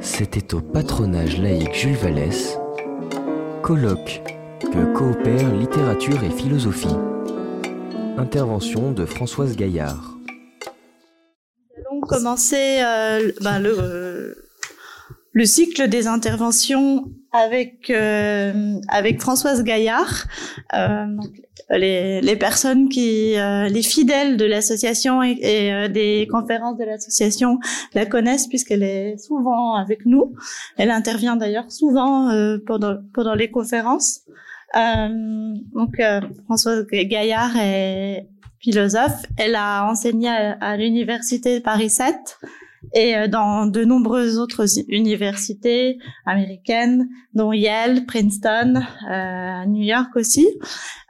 C'était au patronage laïque Jules Vallès, colloque que coopèrent littérature et philosophie. Intervention de Françoise Gaillard. Nous allons commencer euh, ben, le, le cycle des interventions avec euh, avec Françoise Gaillard, euh, les, les personnes qui euh, les fidèles de l'association et, et euh, des conférences de l'association la connaissent puisqu'elle est souvent avec nous. Elle intervient d'ailleurs souvent euh, pendant pendant les conférences. donc Françoise Gaillard est philosophe. Elle a enseigné à, à l'université Paris 7 et euh, dans de nombreuses autres universités américaines, dont Yale, Princeton, euh, New York aussi.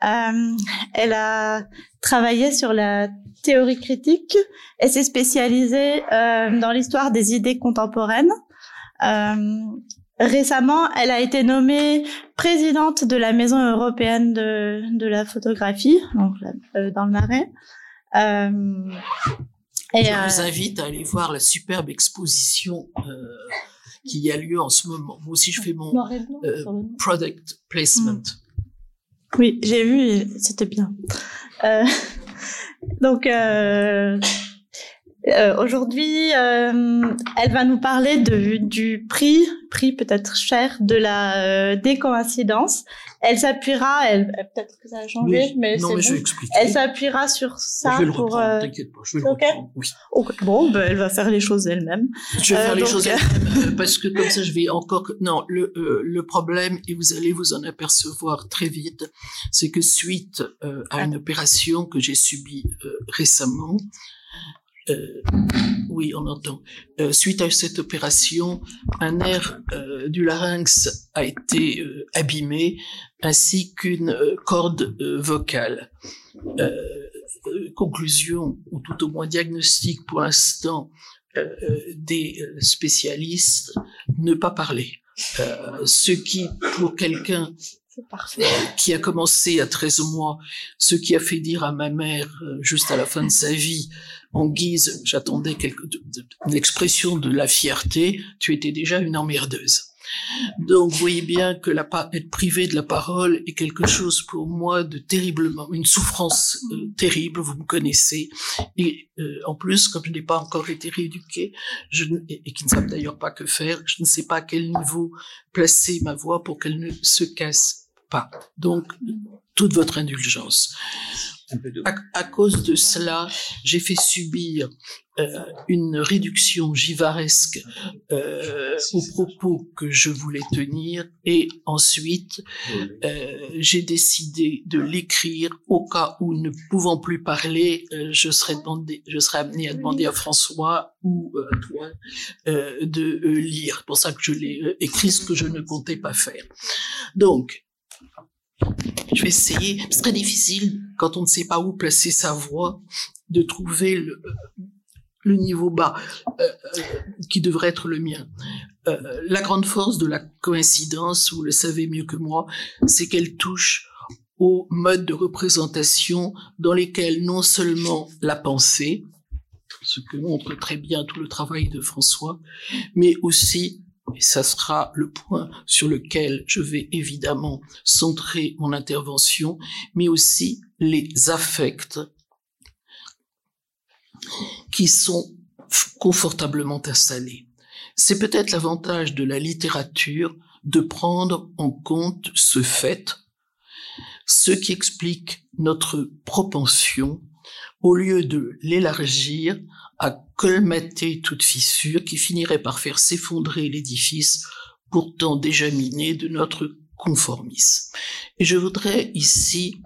Euh, elle a travaillé sur la théorie critique et s'est spécialisée euh, dans l'histoire des idées contemporaines. Euh, récemment, elle a été nommée présidente de la Maison européenne de, de la photographie, donc euh, dans le Marais. Et Je vous euh, invite à aller voir la superbe exposition euh, qui a lieu en ce moment. Moi aussi, je fais mon euh, product placement. Oui, j'ai vu, c'était bien. Euh, donc, euh, euh, aujourd'hui, elle va nous parler de, du prix, prix peut-être cher, de la décoïncidence elle s'appuiera, elle, peut-être que ça a changé, mais non, mais je bon. Elle s'appuiera sur ça je vais le pour. Euh... T'inquiète pas, je vais le okay. reprendre. Oui. Okay. Bon, ben, elle va faire les choses elle-même. Je vais Euh, faire les donc, choses euh, elle-même, euh, parce que comme ça, je vais encore. Non, le euh, le problème et vous allez vous en apercevoir très vite, c'est que suite euh, à une opération que j'ai subie euh, récemment. Euh, oui, on entend. Euh, suite à cette opération, un nerf euh, du larynx a été abîmé, ainsi qu'une corde vocale. Conclusion, ou tout au moins diagnostic pour l'instant des spécialistes, ne pas parler. Ce qui, pour quelqu'un parfait. qui a commencé à 13 mois, ce qui a fait dire à ma mère, euh, juste à la fin de sa vie, en guise, j'attendais l'expression de la fierté, tu étais déjà une emmerdeuse. Donc, vous voyez bien que la, être privé de la parole est quelque chose pour moi de terriblement, une souffrance euh, terrible, vous me connaissez. Et euh, en plus, comme je n'ai pas encore été rééduqué, je, et, et qui ne savent d'ailleurs pas que faire, je ne sais pas à quel niveau placer ma voix pour qu'elle ne se casse pas. Donc, toute votre indulgence. À, à cause de cela, j'ai fait subir euh, une réduction givaresque euh, aux propos que je voulais tenir et ensuite euh, j'ai décidé de l'écrire au cas où ne pouvant plus parler, je serais demandé, je serais amené à demander à François ou à toi de lire. C'est pour ça que je l'ai écrit, ce que je ne comptais pas faire. Donc, je vais essayer. C'est très difficile quand on ne sait pas où placer sa voix de trouver le, le niveau bas euh, euh, qui devrait être le mien. Euh, la grande force de la coïncidence, vous le savez mieux que moi, c'est qu'elle touche aux modes de représentation dans lesquels non seulement la pensée, ce que montre très bien tout le travail de François, mais aussi, et ça sera le point sur lequel je vais évidemment centrer mon intervention, mais aussi les affects qui sont confortablement installés. C'est peut-être l'avantage de la littérature de prendre en compte ce fait, ce qui explique notre propension, au lieu de l'élargir, à colmater toute fissure qui finirait par faire s'effondrer l'édifice pourtant déjà miné de notre conformisme. Et je voudrais ici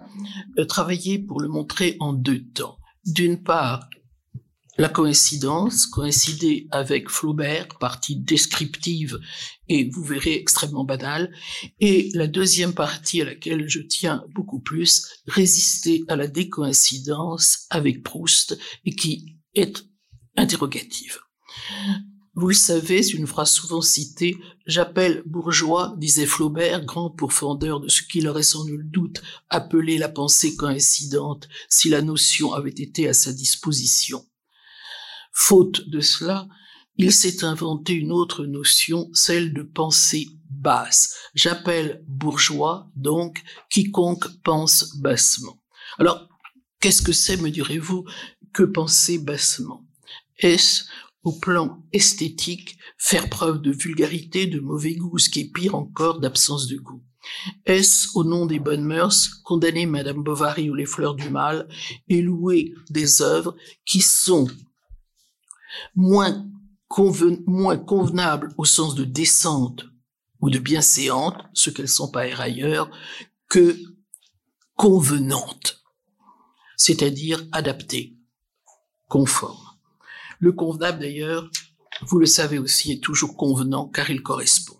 euh, travailler pour le montrer en deux temps. D'une part, la coïncidence, coïncider avec Flaubert, partie descriptive et vous verrez extrêmement banale, et la deuxième partie à laquelle je tiens beaucoup plus, résister à la décoïncidence avec Proust et qui est interrogative. Vous le savez, c'est une phrase souvent citée, j'appelle bourgeois, disait Flaubert, grand pourfendeur de ce qu'il aurait sans nul doute appelé la pensée coïncidente si la notion avait été à sa disposition. Faute de cela, il s'est inventé une autre notion, celle de pensée basse. J'appelle bourgeois, donc, quiconque pense bassement. Alors, qu'est-ce que c'est, me direz-vous, que penser bassement? Est-ce, au plan esthétique, faire preuve de vulgarité, de mauvais goût, ce qui est pire encore, d'absence de goût? Est-ce, au nom des bonnes mœurs, condamner Madame Bovary ou les fleurs du mal et louer des œuvres qui sont moins, convenables au sens de décente ou de bienséante, ce qu'elles sont pas ailleurs, que convenantes, c'est-à-dire adaptées, conformes? Le convenable, d'ailleurs, vous le savez aussi, est toujours convenant car il correspond.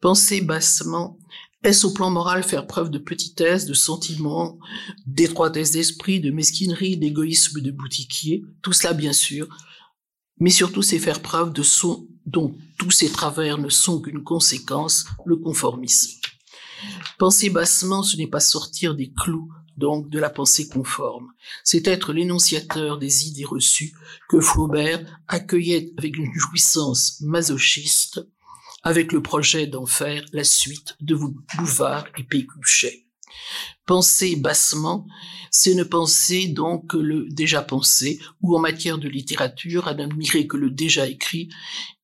Penser bassement est-ce au plan moral faire preuve de petitesse, de sentiment, d'étroitesse d'esprit, de mesquinerie, d'égoïsme de boutiquier? Tout cela, bien sûr. Mais surtout, c'est faire preuve de son dont tous ces travers ne sont qu'une conséquence, le conformisme. Penser bassement, ce n'est pas sortir des clous, donc de la pensée conforme. C'est être l'énonciateur des idées reçues que Flaubert accueillait avec une jouissance masochiste avec le projet d'en faire la suite de Bouvard et Pécuchet. Penser bassement, c'est ne penser donc que le déjà pensé, ou en matière de littérature, à n'admirer que le déjà écrit,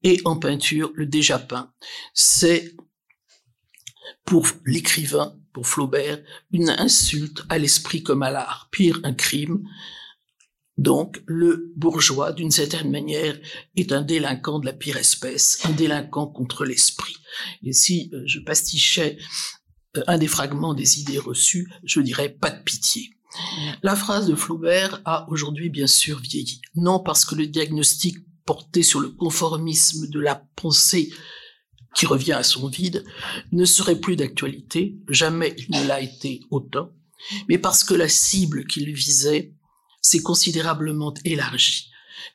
et en peinture, le déjà peint. C'est, pour l'écrivain, pour Flaubert, une insulte à l'esprit comme à l'art, pire un crime, donc, le bourgeois, d'une certaine manière, est un délinquant de la pire espèce, un délinquant contre l'esprit. Et si euh, je pastichais euh, un des fragments des idées reçues, je dirais pas de pitié. La phrase de Flaubert a aujourd'hui bien sûr vieilli. Non parce que le diagnostic porté sur le conformisme de la pensée qui revient à son vide ne serait plus d'actualité, jamais il ne l'a été autant, mais parce que la cible qu'il visait s'est considérablement élargi,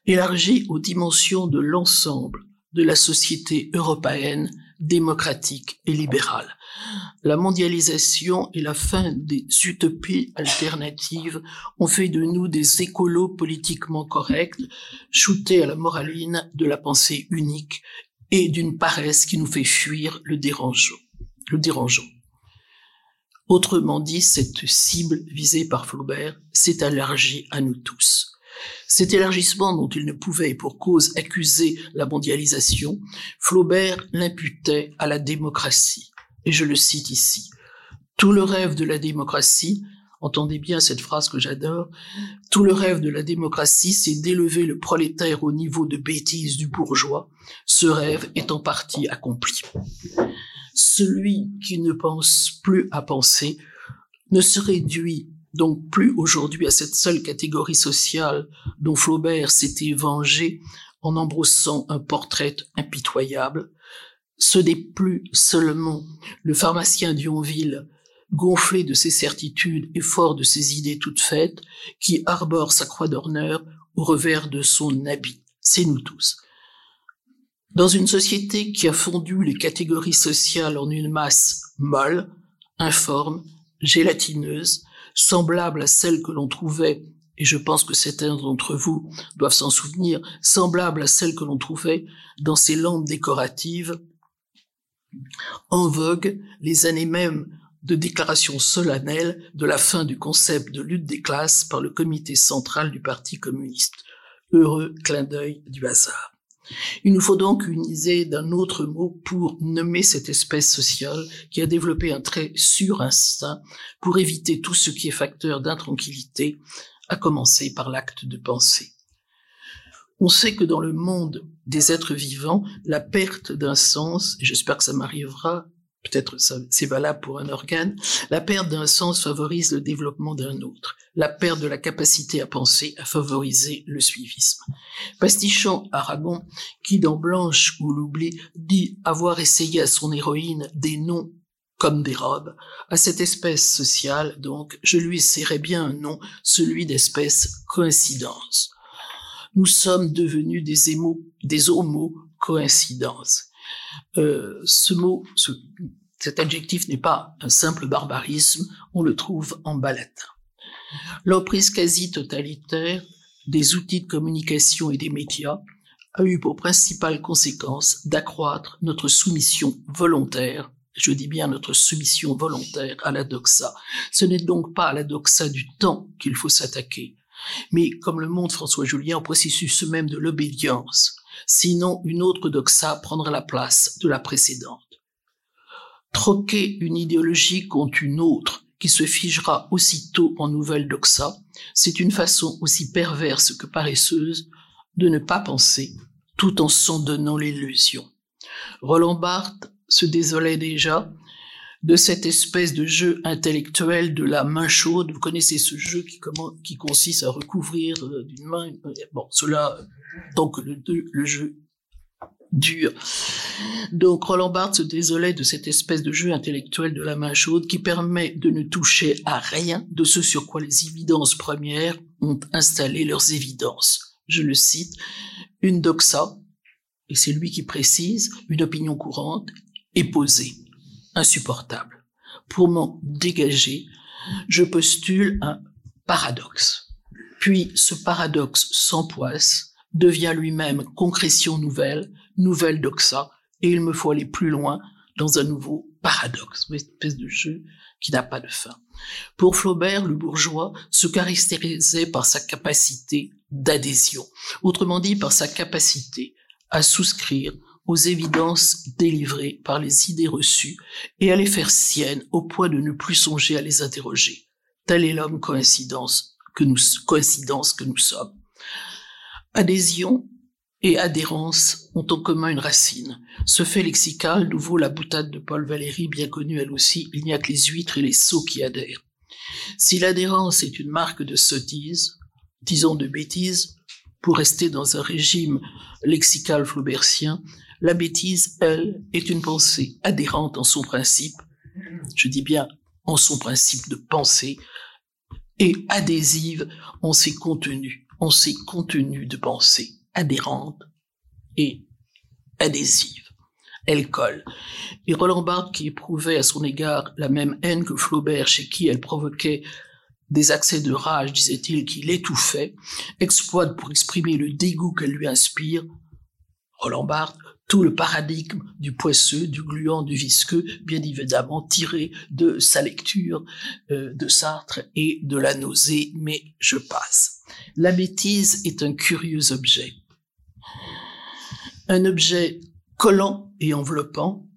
élargi aux dimensions de l'ensemble de la société européenne démocratique et libérale. La mondialisation et la fin des utopies alternatives ont fait de nous des écolos politiquement corrects, shootés à la moraline de la pensée unique et d'une paresse qui nous fait fuir le dérangeant. Autrement dit, cette cible visée par Flaubert s'est élargie à nous tous. Cet élargissement dont il ne pouvait pour cause accuser la mondialisation, Flaubert l'imputait à la démocratie. Et je le cite ici. Tout le rêve de la démocratie, entendez bien cette phrase que j'adore, tout le rêve de la démocratie, c'est d'élever le prolétaire au niveau de bêtise du bourgeois. Ce rêve est en partie accompli celui qui ne pense plus à penser ne se réduit donc plus aujourd'hui à cette seule catégorie sociale dont Flaubert s'était vengé en embrossant un portrait impitoyable. Ce n'est plus seulement le pharmacien d'Yonville, gonflé de ses certitudes et fort de ses idées toutes faites, qui arbore sa croix d'honneur au revers de son habit. C'est nous tous. Dans une société qui a fondu les catégories sociales en une masse molle, informe, gélatineuse, semblable à celle que l'on trouvait, et je pense que certains d'entre vous doivent s'en souvenir, semblable à celle que l'on trouvait dans ces lampes décoratives, en vogue les années même de déclaration solennelle de la fin du concept de lutte des classes par le comité central du Parti communiste. Heureux clin d'œil du hasard. Il nous faut donc uniser d'un autre mot pour nommer cette espèce sociale qui a développé un très sûr instinct pour éviter tout ce qui est facteur d'intranquillité, à commencer par l'acte de penser. On sait que dans le monde des êtres vivants, la perte d'un sens, et j'espère que ça m'arrivera peut-être c'est valable pour un organe, la perte d'un sens favorise le développement d'un autre. La perte de la capacité à penser a favorisé le suivisme. Pastichant Aragon, qui dans Blanche ou l'oubli dit avoir essayé à son héroïne des noms comme des robes, à cette espèce sociale, donc, je lui essaierai bien un nom, celui d'espèce coïncidence. Nous sommes devenus des, émo, des homo coïncidences. Euh, ce mot, cet adjectif n'est pas un simple barbarisme, on le trouve en bas. L'emprise quasi totalitaire des outils de communication et des médias a eu pour principale conséquence d'accroître notre soumission volontaire, je dis bien notre soumission volontaire à la doxa. Ce n'est donc pas à la doxa du temps qu'il faut s'attaquer, mais comme le montre François Julien, au processus même de l'obédience. Sinon, une autre doxa prendra la place de la précédente. Troquer une idéologie contre une autre qui se figera aussitôt en nouvelle doxa, c'est une façon aussi perverse que paresseuse de ne pas penser tout en s'en donnant l'illusion. Roland Barthes se désolait déjà de cette espèce de jeu intellectuel de la main chaude. Vous connaissez ce jeu qui, qui consiste à recouvrir euh, d'une main. Bon, cela, tant que le, le jeu dur. Donc Roland Barthes se désolait de cette espèce de jeu intellectuel de la main chaude qui permet de ne toucher à rien de ce sur quoi les évidences premières ont installé leurs évidences. Je le cite, une doxa, et c'est lui qui précise, une opinion courante, est posée, insupportable. Pour m'en dégager, je postule un paradoxe. Puis ce paradoxe s'empoisse, devient lui-même concrétion nouvelle, nouvelle doxa, et il me faut aller plus loin dans un nouveau paradoxe, une espèce de jeu qui n'a pas de fin. Pour Flaubert, le bourgeois se caractérisait par sa capacité d'adhésion, autrement dit par sa capacité à souscrire aux évidences délivrées par les idées reçues et à les faire siennes au point de ne plus songer à les interroger. Tel est l'homme coïncidence que nous, coïncidence que nous sommes. Adhésion et adhérence ont en commun une racine. Ce fait lexical nous vaut la boutade de Paul Valéry, bien connue elle aussi, il n'y a que les huîtres et les sots qui adhèrent. Si l'adhérence est une marque de sottise, disons de bêtise, pour rester dans un régime lexical flaubertien, la bêtise, elle, est une pensée adhérente en son principe, je dis bien en son principe de pensée, et adhésive en ses contenus, en ses contenus de pensée adhérente et adhésive. Elle colle. Et Roland Barthes, qui éprouvait à son égard la même haine que Flaubert, chez qui elle provoquait des accès de rage, disait-il, qui l'étouffait, exploite pour exprimer le dégoût qu'elle lui inspire, Roland Barthes, tout le paradigme du poisseux, du gluant, du visqueux, bien évidemment tiré de sa lecture euh, de Sartre et de la nausée, mais je passe. La bêtise est un curieux objet un objet collant et enveloppant,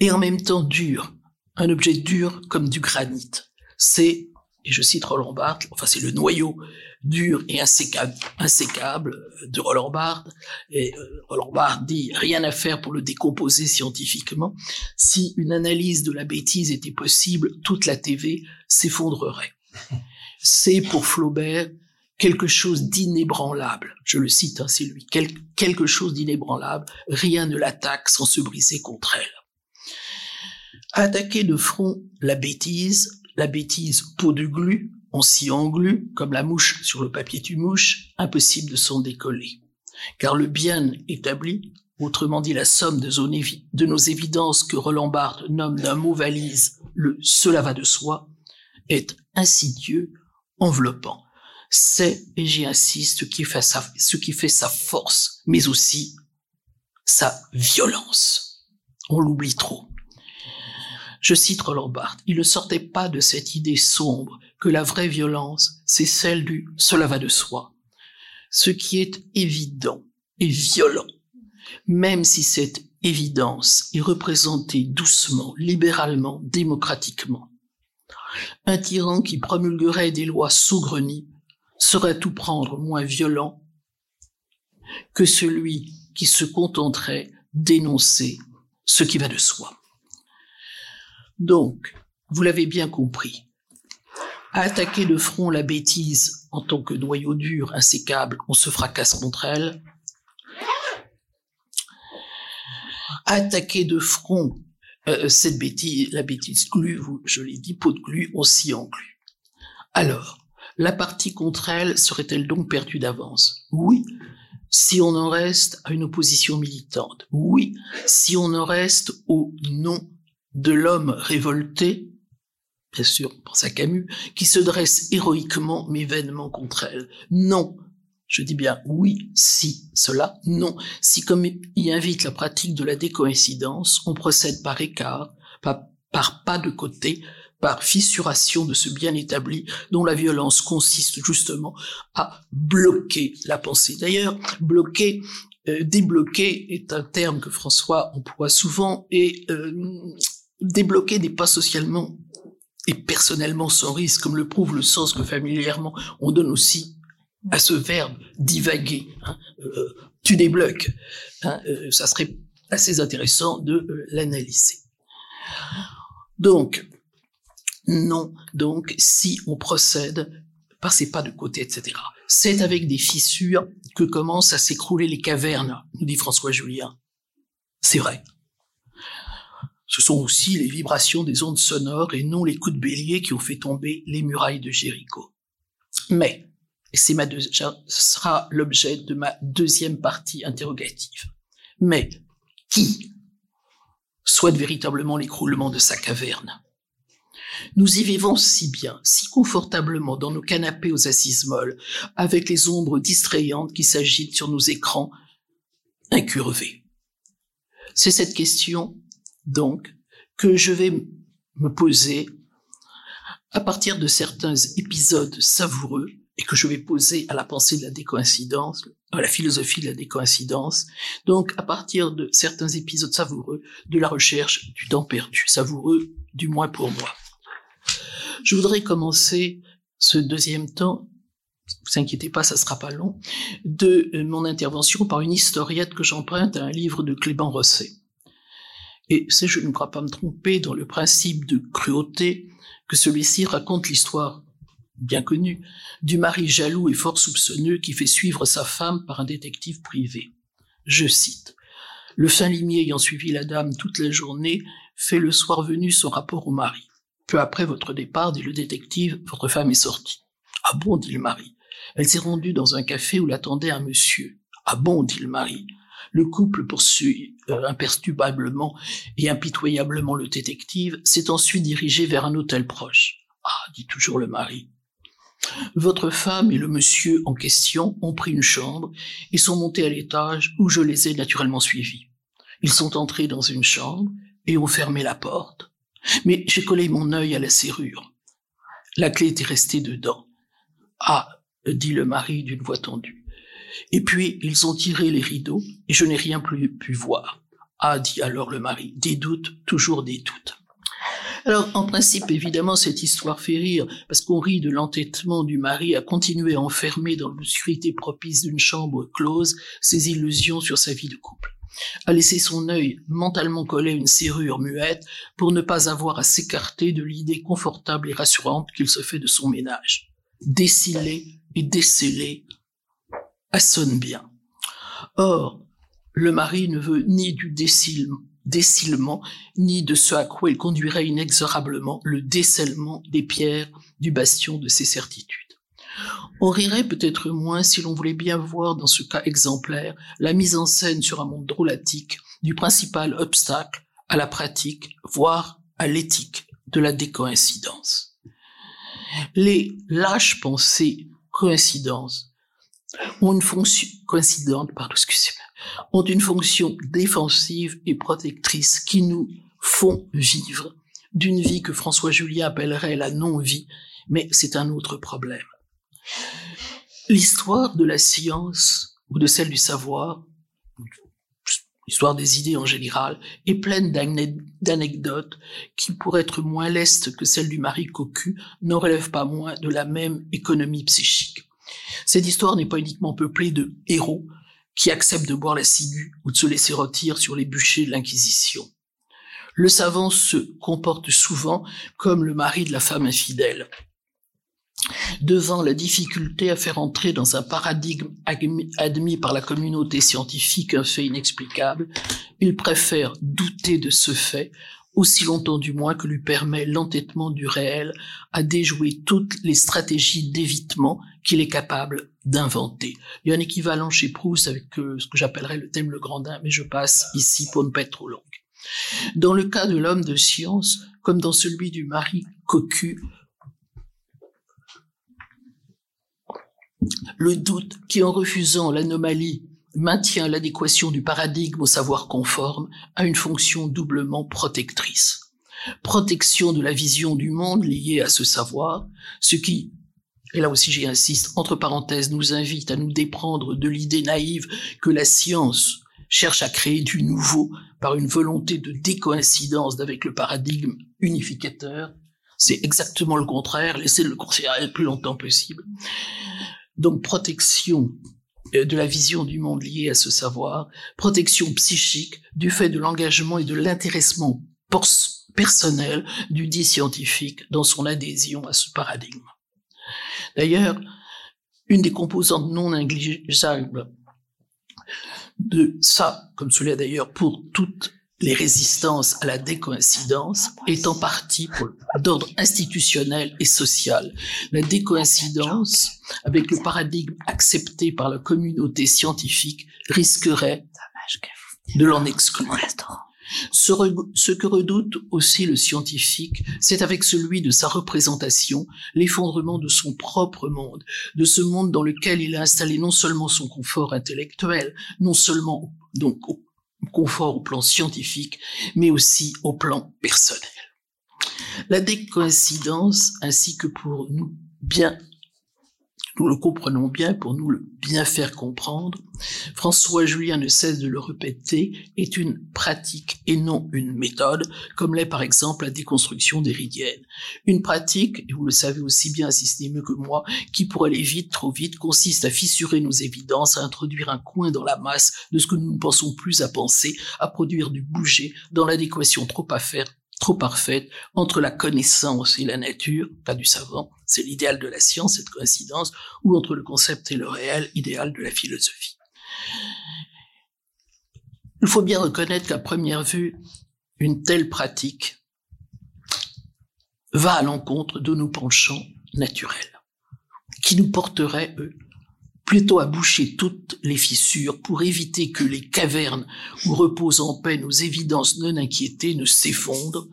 et en même temps dur, un objet dur comme du granit. C'est, et je cite Roland Barthes, enfin c'est le noyau dur et insécable, insécable de Roland Barthes, et euh, Roland Barthes dit rien à faire pour le décomposer scientifiquement. Si une analyse de la bêtise était possible, toute la TV s'effondrerait. C'est pour Flaubert quelque chose d'inébranlable. Je le cite, hein, c'est lui. quelque chose d'inébranlable. Rien ne l'attaque sans se briser contre elle. Attaquer de front la bêtise, la bêtise peau de glu, on s'y englue, comme la mouche sur le papier du mouche, impossible de s'en décoller. Car le bien établi, autrement dit la somme de, nos évidences que Roland Barthes nomme d'un mot valise le cela va de soi, est insidieux, enveloppant c'est, et j'y insiste, qui, fait sa, ce qui fait sa force, mais aussi sa violence. On l'oublie trop. Je cite Roland Barthes, il ne sortait pas de cette idée sombre que la vraie violence, c'est celle du cela va de soi. Ce qui est évident et violent, même si cette évidence est représentée doucement, libéralement, démocratiquement. Un tyran qui promulguerait des lois saugrenues serait tout prendre moins violent que celui qui se contenterait d'énoncer ce qui va de soi. Donc, vous l'avez bien compris, attaquer de front la bêtise en tant que noyau dur, insécable, on se fracasse contre elle. Attaquer de front euh, cette bêtise, la bêtise glu, je l'ai dit, peau de glu, on s'y englut. Alors, la partie contre elle serait-elle donc perdue d'avance? Oui, si on en reste à une opposition militante? Oui, si on en reste au nom de l'homme révolté, bien sûr, pense à Camus, qui se dresse héroïquement mais vainement contre elle. Non, Je dis bien oui, si, cela, non. Si, comme y invite la pratique de la décoïncidence, on procède par écart, par, par pas de côté, par fissuration de ce bien établi dont la violence consiste justement à bloquer la pensée. D'ailleurs, bloquer, euh, débloquer est un terme que François emploie souvent et euh, débloquer n'est pas socialement et personnellement sans risque, comme le prouve le sens que familièrement on donne aussi à ce verbe divaguer. Hein, euh, tu débloques. Hein, euh, ça serait assez intéressant de euh, l'analyser. Donc, non, donc si on procède, passez pas de côté, etc. C'est avec des fissures que commencent à s'écrouler les cavernes, nous dit François Julien. C'est vrai. Ce sont aussi les vibrations des ondes sonores et non les coups de bélier qui ont fait tomber les murailles de Jéricho. Mais, et c'est ma ce sera l'objet de ma deuxième partie interrogative. Mais qui souhaite véritablement l'écroulement de sa caverne? Nous y vivons si bien, si confortablement dans nos canapés aux assises molles, avec les ombres distrayantes qui s'agitent sur nos écrans incurvés. C'est cette question, donc, que je vais me poser à partir de certains épisodes savoureux et que je vais poser à la pensée de la décoïncidence, à la philosophie de la décoïncidence, donc à partir de certains épisodes savoureux de la recherche du temps perdu, savoureux du moins pour moi. Je voudrais commencer ce deuxième temps, vous inquiétez pas, ça sera pas long, de mon intervention par une historiette que j'emprunte à un livre de Clément Rosset. Et c'est, je ne crois pas me tromper, dans le principe de cruauté que celui-ci raconte l'histoire bien connu, du mari jaloux et fort soupçonneux qui fait suivre sa femme par un détective privé. Je cite. Le fin limier ayant suivi la dame toute la journée fait le soir venu son rapport au mari. Peu après votre départ, dit le détective, votre femme est sortie. Ah bon, dit le mari. Elle s'est rendue dans un café où l'attendait un monsieur. Ah bon, dit le mari. Le couple poursuit euh, imperturbablement et impitoyablement le détective, s'est ensuite dirigé vers un hôtel proche. Ah, dit toujours le mari. Votre femme et le monsieur en question ont pris une chambre et sont montés à l'étage où je les ai naturellement suivis. Ils sont entrés dans une chambre et ont fermé la porte. Mais j'ai collé mon œil à la serrure. La clé était restée dedans. Ah, dit le mari d'une voix tendue. Et puis ils ont tiré les rideaux et je n'ai rien plus pu voir. Ah, dit alors le mari, des doutes, toujours des doutes. Alors, en principe, évidemment, cette histoire fait rire, parce qu'on rit de l'entêtement du mari à continuer à enfermer dans l'obscurité propice d'une chambre close ses illusions sur sa vie de couple à laisser son œil mentalement collé à une serrure muette pour ne pas avoir à s'écarter de l'idée confortable et rassurante qu'il se fait de son ménage. Déciler et déceler, sonne bien. Or, le mari ne veut ni du décilement, ni de ce à quoi il conduirait inexorablement le décèlement des pierres du bastion de ses certitudes. On rirait peut-être moins si l'on voulait bien voir dans ce cas exemplaire la mise en scène sur un monde drôlatique du principal obstacle à la pratique, voire à l'éthique de la décoïncidence. Les lâches pensées coïncidences ont une fonction coïncidente, pardon, excusez-moi, ont une fonction défensive et protectrice qui nous font vivre d'une vie que François Julien appellerait la non-vie, mais c'est un autre problème. L'histoire de la science ou de celle du savoir, l'histoire des idées en général, est pleine d'anecdotes qui, pour être moins lestes que celle du mari cocu, n'en relèvent pas moins de la même économie psychique. Cette histoire n'est pas uniquement peuplée de héros qui accepte de boire la ciguë ou de se laisser rôtir sur les bûchers de l'Inquisition. Le savant se comporte souvent comme le mari de la femme infidèle. Devant la difficulté à faire entrer dans un paradigme admis par la communauté scientifique un fait inexplicable, il préfère douter de ce fait aussi longtemps du moins que lui permet l'entêtement du réel à déjouer toutes les stratégies d'évitement qu'il est capable d'inventer. Il y a un équivalent chez Proust avec euh, ce que j'appellerais le thème le grandin, mais je passe ici pour ne pas être trop longue. Dans le cas de l'homme de science, comme dans celui du mari cocu, Le doute qui, en refusant l'anomalie, maintient l'adéquation du paradigme au savoir conforme, a une fonction doublement protectrice. Protection de la vision du monde liée à ce savoir, ce qui, et là aussi j'y insiste, entre parenthèses, nous invite à nous déprendre de l'idée naïve que la science cherche à créer du nouveau par une volonté de décoïncidence avec le paradigme unificateur. C'est exactement le contraire, laissez le considérer le plus longtemps possible. Donc protection de la vision du monde liée à ce savoir, protection psychique du fait de l'engagement et de l'intéressement personnel du dit scientifique dans son adhésion à ce paradigme. D'ailleurs, une des composantes non négligeables de ça, comme cela d'ailleurs pour toutes les résistances à la décoïncidence, est en partie d'ordre institutionnel et social. La décoïncidence, avec le paradigme accepté par la communauté scientifique, risquerait de l'en exclure. Ce, que redoute aussi le scientifique, c'est avec celui de sa représentation l'effondrement de son propre monde, de ce monde dans lequel il a installé non seulement son confort intellectuel, non seulement donc confort au plan scientifique, mais aussi au plan personnel. La décoïncidence, ainsi que pour nous bien nous le comprenons bien pour nous le bien faire comprendre. François Julien ne cesse de le répéter, est une pratique et non une méthode, comme l'est par exemple la déconstruction d'Héridienne. Une pratique, et vous le savez aussi bien assisté mieux que moi, qui pour aller vite, trop vite, consiste à fissurer nos évidences, à introduire un coin dans la masse de ce que nous ne pensons plus à penser, à produire du bouger dans l'adéquation trop à faire trop parfaite entre la connaissance et la nature, pas du savant, c'est l'idéal de la science, cette coïncidence, ou entre le concept et le réel, idéal de la philosophie. Il faut bien reconnaître qu'à première vue, une telle pratique va à l'encontre de nos penchants naturels, qui nous porteraient, eux, plutôt à boucher toutes les fissures pour éviter que les cavernes où reposent en paix nos évidences non inquiétées ne s'effondrent,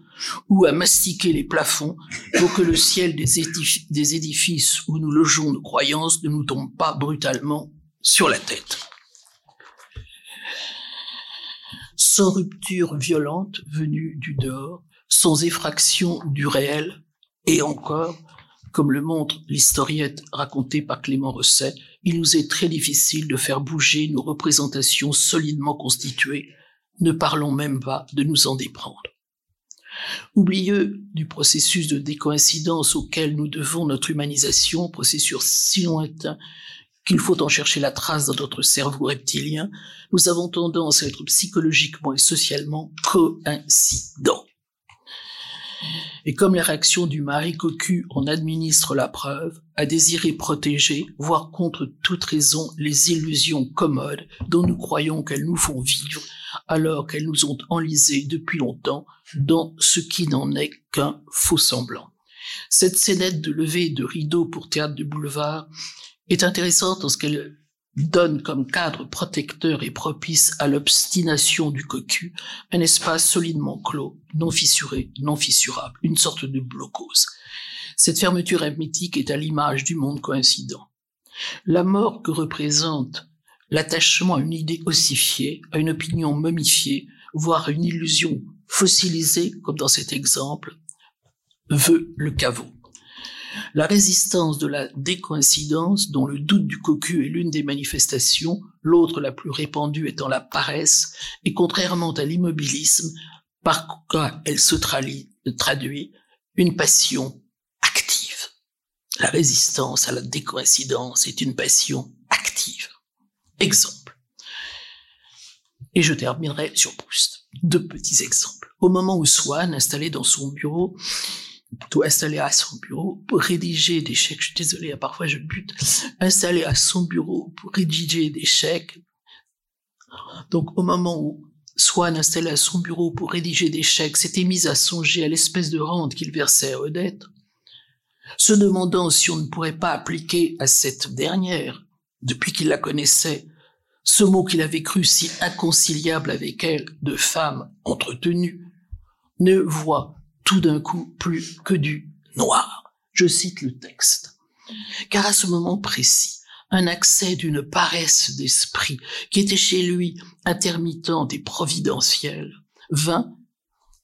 ou à mastiquer les plafonds pour que le ciel des, édifices où nous logeons nos croyances ne nous tombe pas brutalement sur la tête. Sans rupture violente venue du dehors, sans effraction du réel, et encore, comme le montre l'historiette racontée par Clément Rosset, il nous est très difficile de faire bouger nos représentations solidement constituées, ne parlons même pas de nous en déprendre. Oublieux du processus de décoïncidence auquel nous devons notre humanisation, processus si lointain qu'il faut en chercher la trace dans notre cerveau reptilien, nous avons tendance à être psychologiquement et socialement coïncidents. Et comme la réaction du mari cocu en administre la preuve, à désirer protéger, voire contre toute raison, les illusions commodes dont nous croyons qu'elles nous font vivre, alors qu'elles nous ont enlisés depuis longtemps dans ce qui n'en est qu'un faux semblant. Cette scénette de levée de rideau pour théâtre de boulevard est intéressante en ce qu'elle donne comme cadre protecteur et propice à l'obstination du cocu un espace solidement clos, non fissuré, non fissurable, une sorte de blocose. Cette fermeture hermétique est à l'image du monde coïncident. La mort que représente l'attachement à une idée ossifiée, à une opinion momifiée, voire à une illusion fossilisée, comme dans cet exemple, veut le caveau. La résistance de la décoïncidence, dont le doute du cocu est l'une des manifestations, l'autre la plus répandue étant la paresse, et contrairement à l'immobilisme, par quoi elle se traduit une passion active. La résistance à la décoïncidence est une passion active. Exemple. Et je terminerai sur Proust. Deux petits exemples. Au moment où Swann, installé dans son bureau, plutôt installé à son bureau pour rédiger des chèques. Je suis désolé, parfois je bute. Installé à son bureau pour rédiger des chèques. Donc au moment où Swann, installé à son bureau pour rédiger des chèques, s'était mis à songer à l'espèce de rente qu'il versait à Odette, se demandant si on ne pourrait pas appliquer à cette dernière, depuis qu'il la connaissait, ce mot qu'il avait cru si inconciliable avec elle de femme entretenue, ne voit tout d'un coup plus que du noir. Je cite le texte. Car à ce moment précis, un accès d'une paresse d'esprit qui était chez lui intermittente et providentielle, vint,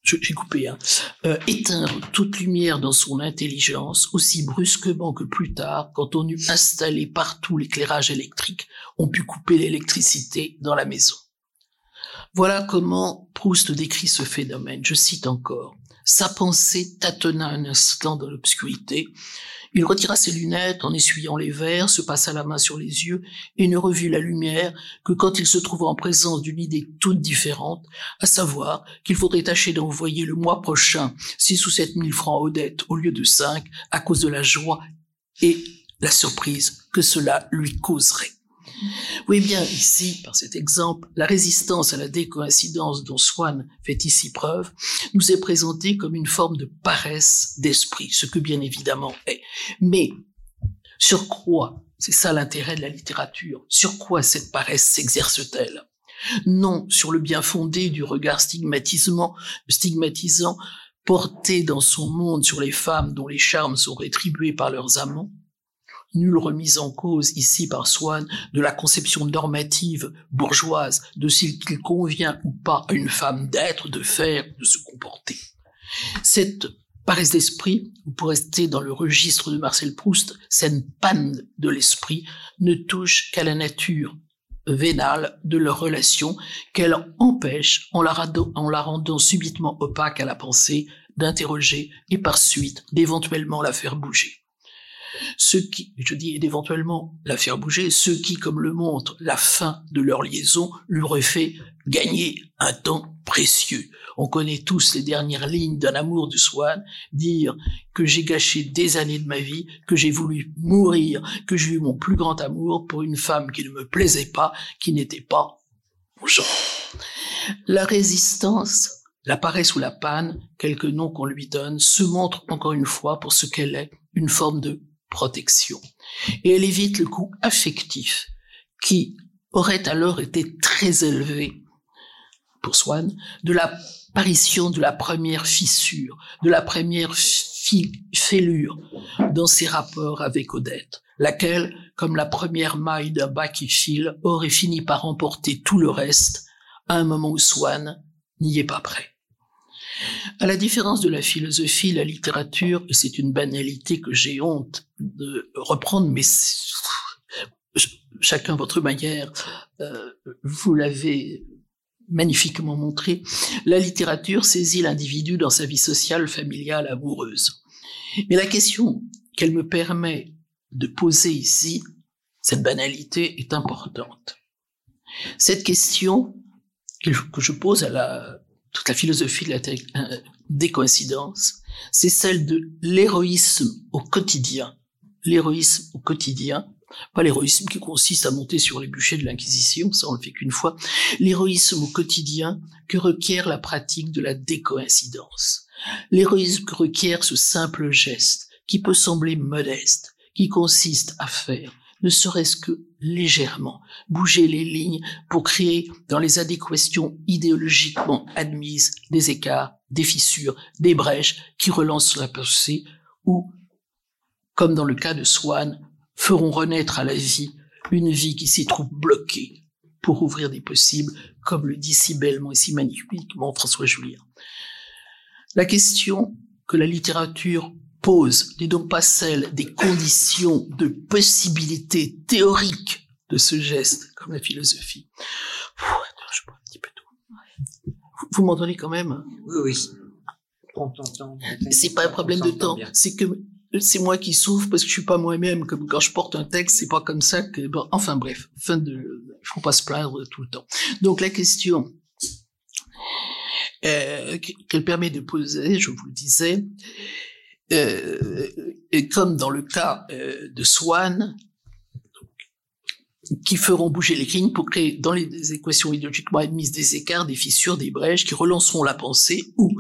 j'ai coupé, hein, euh, éteindre toute lumière dans son intelligence aussi brusquement que plus tard, quand on eut installé partout l'éclairage électrique, on put couper l'électricité dans la maison. Voilà comment Proust décrit ce phénomène. Je cite encore. Sa pensée tâtonna un instant dans l'obscurité. Il retira ses lunettes en essuyant les verres, se passa la main sur les yeux et ne revit la lumière que quand il se trouva en présence d'une idée toute différente, à savoir qu'il faudrait tâcher d'envoyer le mois prochain six ou sept mille francs aux dettes au lieu de cinq à cause de la joie et la surprise que cela lui causerait. Oui bien, ici, par cet exemple, la résistance à la décoïncidence dont Swann fait ici preuve nous est présentée comme une forme de paresse d'esprit, ce que bien évidemment est. Mais sur quoi, c'est ça l'intérêt de la littérature, sur quoi cette paresse s'exerce-t-elle? Non sur le bien fondé du regard stigmatisant, stigmatisant porté dans son monde sur les femmes dont les charmes sont rétribués par leurs amants, nulle remise en cause ici par Swann de la conception normative bourgeoise de ce qu'il convient ou pas à une femme d'être, de faire, de se comporter. Cette paresse d'esprit, ou pour rester dans le registre de Marcel Proust, cette panne de l'esprit ne touche qu'à la nature vénale de leur relation qu'elle empêche, en la rendant subitement opaque à la pensée, d'interroger et par suite d'éventuellement la faire bouger. Ceux qui, je dis éventuellement la faire bouger, ceux qui, comme le montre la fin de leur liaison, lui auraient fait gagner un temps précieux. On connaît tous les dernières lignes d'un amour de Swann, dire que j'ai gâché des années de ma vie, que j'ai voulu mourir, que j'ai eu mon plus grand amour pour une femme qui ne me plaisait pas, qui n'était pas mon genre. La résistance, la paresse ou la panne, quelque nom qu'on lui donne, se montre encore une fois pour ce qu'elle est, une forme de protection. Et elle évite le coût affectif qui aurait alors été très élevé pour Swann de l'apparition de la première fissure, de la première fêlure dans ses rapports avec Odette, laquelle, comme la première maille d'un bas qui aurait fini par emporter tout le reste à un moment où Swann n'y est pas prêt. À la différence de la philosophie, la littérature, c'est une banalité que j'ai honte de reprendre, mais chacun votre manière, euh, vous l'avez magnifiquement montré, la littérature saisit l'individu dans sa vie sociale, familiale, amoureuse. Mais la question qu'elle me permet de poser ici, cette banalité est importante. Cette question que je pose à la toute la philosophie de la euh, décoïncidence, c'est celle de l'héroïsme au quotidien. L'héroïsme au quotidien, pas l'héroïsme qui consiste à monter sur les bûchers de l'Inquisition, ça on le fait qu'une fois, l'héroïsme au quotidien que requiert la pratique de la décoïncidence. L'héroïsme que requiert ce simple geste, qui peut sembler modeste, qui consiste à faire, ne serait-ce que légèrement, bouger les lignes pour créer dans les adéquations idéologiquement admises des écarts, des fissures, des brèches qui relancent la pensée ou, comme dans le cas de Swann, feront renaître à la vie une vie qui s'y trouve bloquée pour ouvrir des possibles, comme le dit si bellement et si magnifiquement François Julien. La question que la littérature pose n'est donc pas celle des conditions de possibilité théorique de ce geste, comme la philosophie. je un petit peu tout. Vous, m'entendez quand même? Oui, oui. C'est pas un problème de temps, c'est que c'est moi qui souffre parce que je suis pas moi-même. Comme quand je porte un texte, c'est pas comme ça que. enfin bref, fin de. Faut pas se plaindre tout le temps. Donc la question euh, qu'elle permet de poser, je vous le disais, euh, comme dans le cas euh, de Swann, qui feront bouger les lignes pour créer dans les équations idéologiquement admises des écarts, des fissures, des brèches qui relanceront la pensée ou,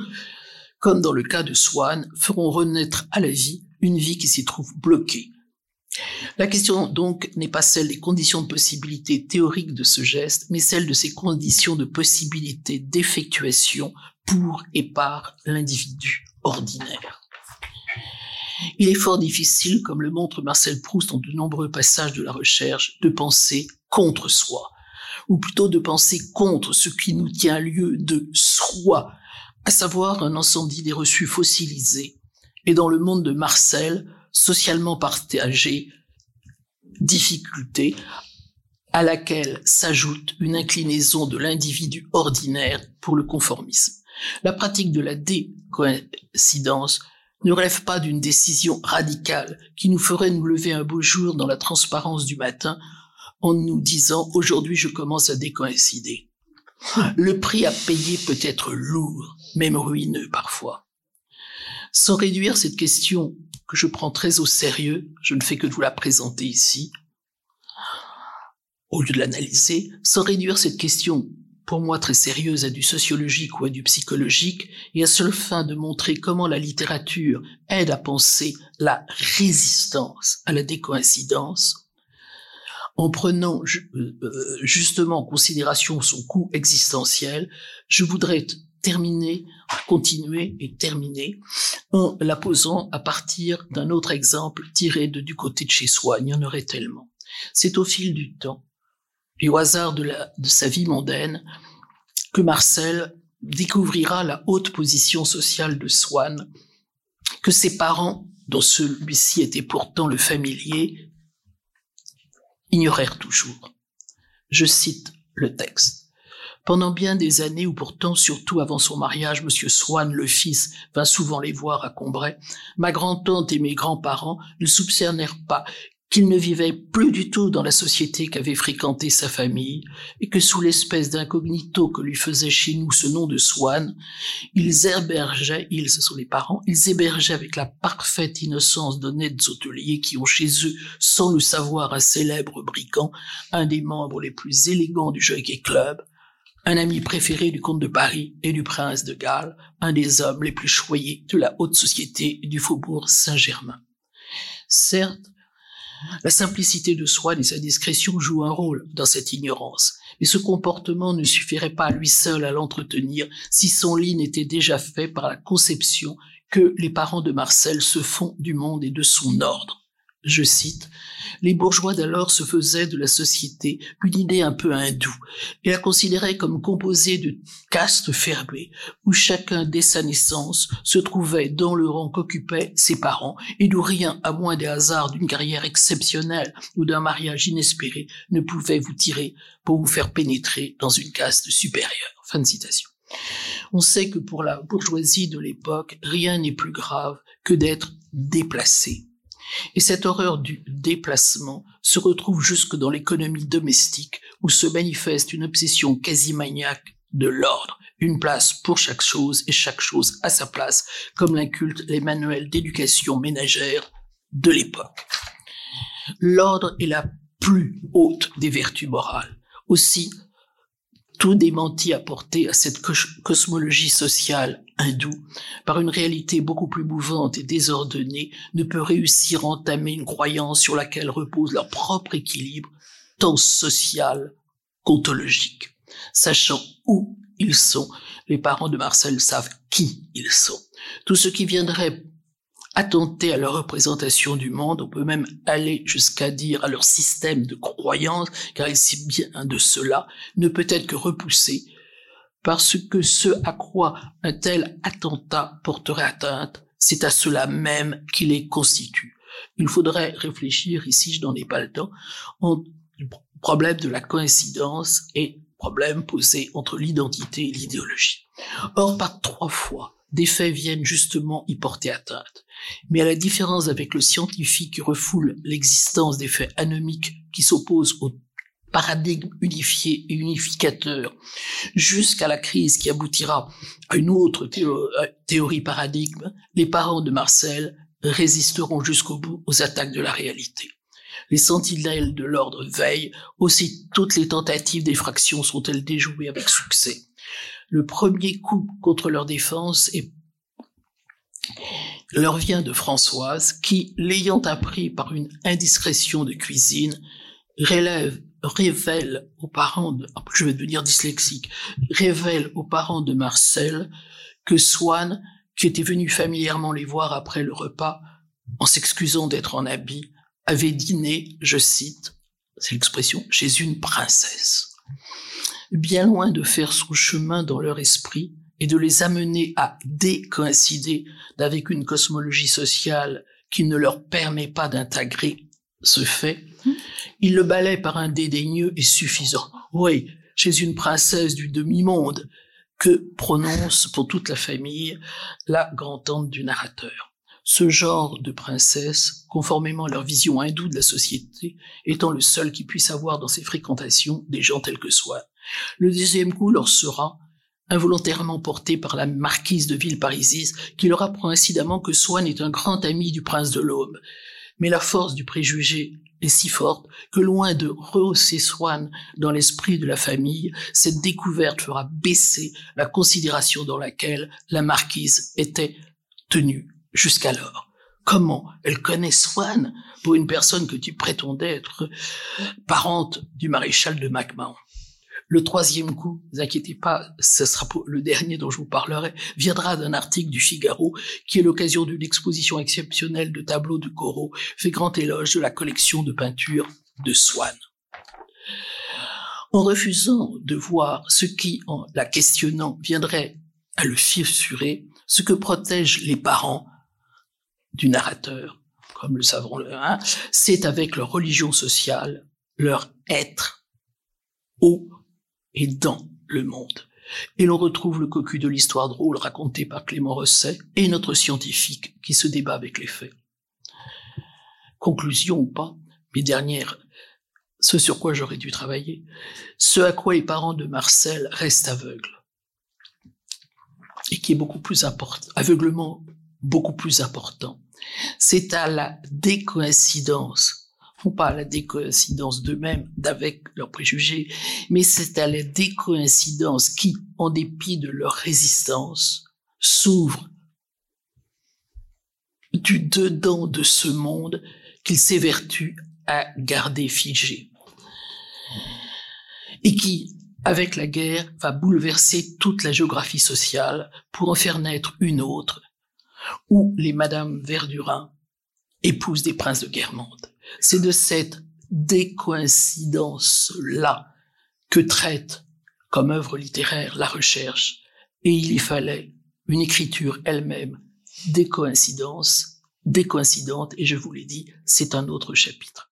comme dans le cas de Swann, feront renaître à la vie une vie qui s'y trouve bloquée. La question donc n'est pas celle des conditions de possibilité théoriques de ce geste, mais celle de ces conditions de possibilité d'effectuation pour et par l'individu ordinaire. Il est fort difficile, comme le montre Marcel Proust en de nombreux passages de la recherche, de penser contre soi, ou plutôt de penser contre ce qui nous tient lieu de soi, à savoir un ensemble d'idées reçues fossilisées, et dans le monde de Marcel, socialement partagé, difficulté, à laquelle s'ajoute une inclinaison de l'individu ordinaire pour le conformisme. La pratique de la décoïncidence ne relève pas d'une décision radicale qui nous ferait nous lever un beau jour dans la transparence du matin en nous disant aujourd'hui je commence à décoïncider. Le prix à payer peut être lourd, même ruineux parfois. Sans réduire cette question que je prends très au sérieux, je ne fais que vous la présenter ici, au lieu de l'analyser, sans réduire cette question pour moi très sérieuse à du sociologique ou à du psychologique, et à seule fin de montrer comment la littérature aide à penser la résistance à la décoïncidence, en prenant euh, euh, justement en considération son coût existentiel, je voudrais terminer, continuer et terminer en la posant à partir d'un autre exemple tiré de du côté de chez soi. Il y en aurait tellement. C'est au fil du temps et au hasard de, sa vie mondaine que Marcel découvrira la haute position sociale de Swann, que ses parents, dont celui-ci était pourtant le familier, ignorèrent toujours. Je cite le texte. Pendant bien des années, ou pourtant surtout avant son mariage, Monsieur Swann, le fils, vint souvent les voir à Combray. Ma grand-tante et mes grands-parents ne soupçonnèrent pas qu'il ne vivait plus du tout dans la société qu'avait fréquenté sa famille, et que sous l'espèce d'incognito que lui faisait chez nous ce nom de Swann, ils hébergeaient, ils, ce sont les parents, ils hébergeaient avec la parfaite innocence d'honnêtes hôteliers qui ont chez eux, sans le savoir, un célèbre brigand, un des membres les plus élégants du Jockey Club, un ami préféré du comte de Paris et du prince de Galles, un des hommes les plus choyés de la haute société du faubourg Saint-Germain. Certes, la simplicité de Swann et sa discrétion jouent un rôle dans cette ignorance, mais ce comportement ne suffirait pas à lui seul à l'entretenir si son lit n'était déjà fait par la conception que les parents de Marcel se font du monde et de son ordre. Je cite, les bourgeois d'alors se faisaient de la société une idée un peu hindoue et la considéraient comme composée de castes fermées où chacun dès sa naissance se trouvait dans le rang qu'occupaient ses parents et d'où rien, à moins des hasards d'une carrière exceptionnelle ou d'un mariage inespéré, ne pouvait vous tirer pour vous faire pénétrer dans une caste supérieure. Fin de citation. On sait que pour la bourgeoisie de l'époque, rien n'est plus grave que d'être déplacé et cette horreur du déplacement se retrouve jusque dans l'économie domestique où se manifeste une obsession quasi maniaque de l'ordre, une place pour chaque chose et chaque chose à sa place, comme l'incultent les manuels d'éducation ménagère de l'époque. L'ordre est la plus haute des vertus morales. Aussi, tout démenti apporté à cette cosmologie sociale hindoue par une réalité beaucoup plus mouvante et désordonnée ne peut réussir à entamer une croyance sur laquelle repose leur propre équilibre, tant social qu'ontologique. Sachant où ils sont, les parents de Marcel savent qui ils sont. Tout ce qui viendrait attenter à leur représentation du monde, on peut même aller jusqu'à dire à leur système de croyance, car il sait bien de cela, ne peut être que repoussé, parce que ce à quoi un tel attentat porterait atteinte, c'est à cela même qu'il les constitue. Il faudrait réfléchir, ici je n'en ai pas le temps, au problème de la coïncidence et problème posé entre l'identité et l'idéologie. Or, par trois fois, des faits viennent justement y porter atteinte. Mais à la différence avec le scientifique qui refoule l'existence des faits anomiques qui s'opposent au paradigme unifié et unificateur, jusqu'à la crise qui aboutira à une autre théorie paradigme, les parents de Marcel résisteront jusqu'au bout aux attaques de la réalité. Les sentinelles de l'ordre veillent, aussi toutes les tentatives d'effraction sont-elles déjouées avec succès le premier coup contre leur défense leur vient de Françoise, qui, l'ayant appris par une indiscrétion de cuisine, révèle aux parents de, je vais devenir dyslexique, révèle aux parents de Marcel que Swann, qui était venu familièrement les voir après le repas, en s'excusant d'être en habit, avait dîné, je cite, c'est l'expression, chez une princesse. Bien loin de faire son chemin dans leur esprit et de les amener à décoïncider avec une cosmologie sociale qui ne leur permet pas d'intégrer ce fait, il le balaient par un dédaigneux et suffisant. Oui, chez une princesse du demi-monde, que prononce pour toute la famille la grand-tante du narrateur. Ce genre de princesse, conformément à leur vision hindoue de la société, étant le seul qui puisse avoir dans ses fréquentations des gens tels que soi. Le deuxième coup leur sera involontairement porté par la marquise de Villeparisis, qui leur apprend incidemment que Swann est un grand ami du prince de l'Aube. Mais la force du préjugé est si forte que loin de rehausser Swann dans l'esprit de la famille, cette découverte fera baisser la considération dans laquelle la marquise était tenue jusqu'alors. Comment elle connaît Swann pour une personne que tu prétendais être parente du maréchal de MacMahon? Le troisième coup, ne vous inquiétez pas, ce sera le dernier dont je vous parlerai, viendra d'un article du Figaro qui, est l'occasion d'une exposition exceptionnelle de tableaux de Corot, fait grand éloge de la collection de peintures de Swann. En refusant de voir ce qui, en la questionnant, viendrait à le fissurer, ce que protègent les parents du narrateur, comme le savons le hein, c'est avec leur religion sociale, leur être et dans le monde. Et l'on retrouve le cocu de l'histoire drôle racontée par Clément Rosset et notre scientifique qui se débat avec les faits. Conclusion ou pas, mes dernières, ce sur quoi j'aurais dû travailler, ce à quoi les parents de Marcel restent aveugles. Et qui est beaucoup plus important, aveuglement beaucoup plus important. C'est à la décoïncidence pas à la décoïncidence d'eux-mêmes, d'avec leurs préjugés, mais c'est à la décoïncidence qui, en dépit de leur résistance, s'ouvre du dedans de ce monde qu'ils s'évertuent à garder figé. Et qui, avec la guerre, va bouleverser toute la géographie sociale pour en faire naître une autre, où les Madame Verdurin épousent des princes de Guermantes. C'est de cette décoïncidence-là que traite comme œuvre littéraire la recherche, et il y fallait une écriture elle-même décoïncidence, décoïncidente, et je vous l'ai dit, c'est un autre chapitre.